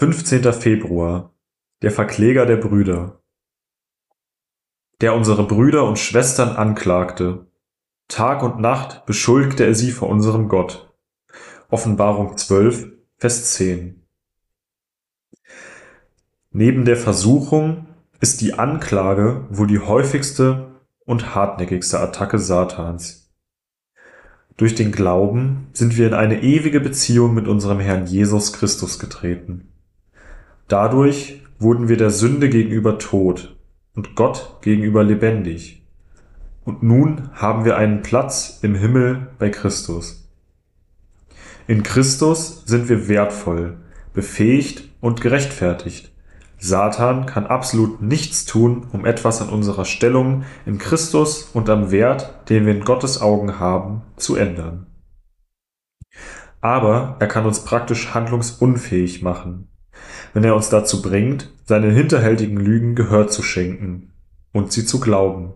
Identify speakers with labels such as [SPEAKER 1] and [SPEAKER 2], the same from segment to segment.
[SPEAKER 1] 15. Februar Der Verkläger der Brüder Der unsere Brüder und Schwestern anklagte. Tag und Nacht beschuldigte er sie vor unserem Gott. Offenbarung 12, Vers 10 Neben der Versuchung ist die Anklage wohl die häufigste und hartnäckigste Attacke Satans. Durch den Glauben sind wir in eine ewige Beziehung mit unserem Herrn Jesus Christus getreten. Dadurch wurden wir der Sünde gegenüber tot und Gott gegenüber lebendig. Und nun haben wir einen Platz im Himmel bei Christus. In Christus sind wir wertvoll, befähigt und gerechtfertigt. Satan kann absolut nichts tun, um etwas an unserer Stellung in Christus und am Wert, den wir in Gottes Augen haben, zu ändern. Aber er kann uns praktisch handlungsunfähig machen, wenn er uns dazu bringt, seinen hinterhältigen Lügen Gehör zu schenken und sie zu glauben.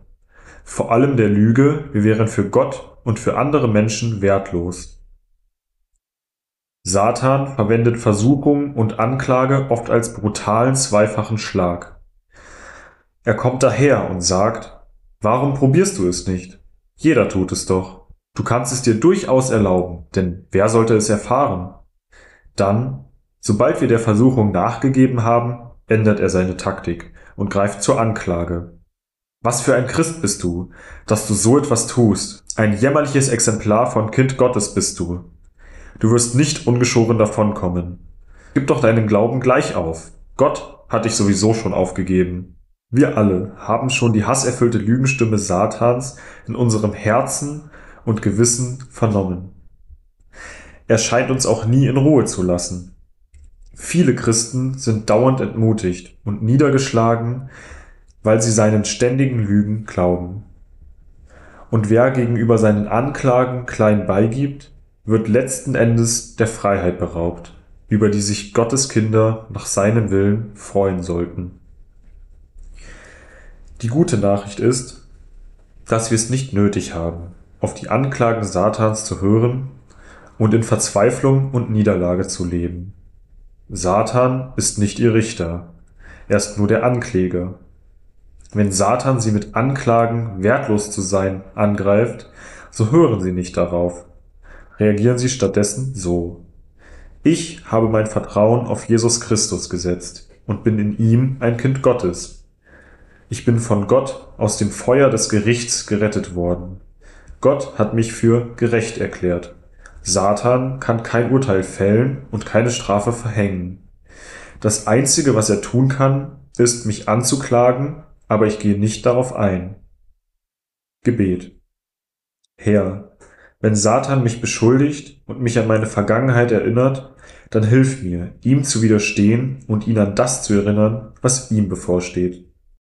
[SPEAKER 1] Vor allem der Lüge, wir wären für Gott und für andere Menschen wertlos. Satan verwendet Versuchung und Anklage oft als brutalen zweifachen Schlag. Er kommt daher und sagt, warum probierst du es nicht? Jeder tut es doch. Du kannst es dir durchaus erlauben, denn wer sollte es erfahren? Dann Sobald wir der Versuchung nachgegeben haben, ändert er seine Taktik und greift zur Anklage. Was für ein Christ bist du, dass du so etwas tust? Ein jämmerliches Exemplar von Kind Gottes bist du. Du wirst nicht ungeschoren davonkommen. Gib doch deinen Glauben gleich auf. Gott hat dich sowieso schon aufgegeben. Wir alle haben schon die hasserfüllte Lügenstimme Satans in unserem Herzen und Gewissen vernommen. Er scheint uns auch nie in Ruhe zu lassen. Viele Christen sind dauernd entmutigt und niedergeschlagen, weil sie seinen ständigen Lügen glauben. Und wer gegenüber seinen Anklagen klein beigibt, wird letzten Endes der Freiheit beraubt, über die sich Gottes Kinder nach seinem Willen freuen sollten. Die gute Nachricht ist, dass wir es nicht nötig haben, auf die Anklagen Satans zu hören und in Verzweiflung und Niederlage zu leben. Satan ist nicht ihr Richter, er ist nur der Ankläger. Wenn Satan sie mit Anklagen, wertlos zu sein, angreift, so hören sie nicht darauf. Reagieren sie stattdessen so. Ich habe mein Vertrauen auf Jesus Christus gesetzt und bin in ihm ein Kind Gottes. Ich bin von Gott aus dem Feuer des Gerichts gerettet worden. Gott hat mich für gerecht erklärt. Satan kann kein Urteil fällen und keine Strafe verhängen. Das Einzige, was er tun kann, ist, mich anzuklagen, aber ich gehe nicht darauf ein. Gebet. Herr, wenn Satan mich beschuldigt und mich an meine Vergangenheit erinnert, dann hilf mir, ihm zu widerstehen und ihn an das zu erinnern, was ihm bevorsteht.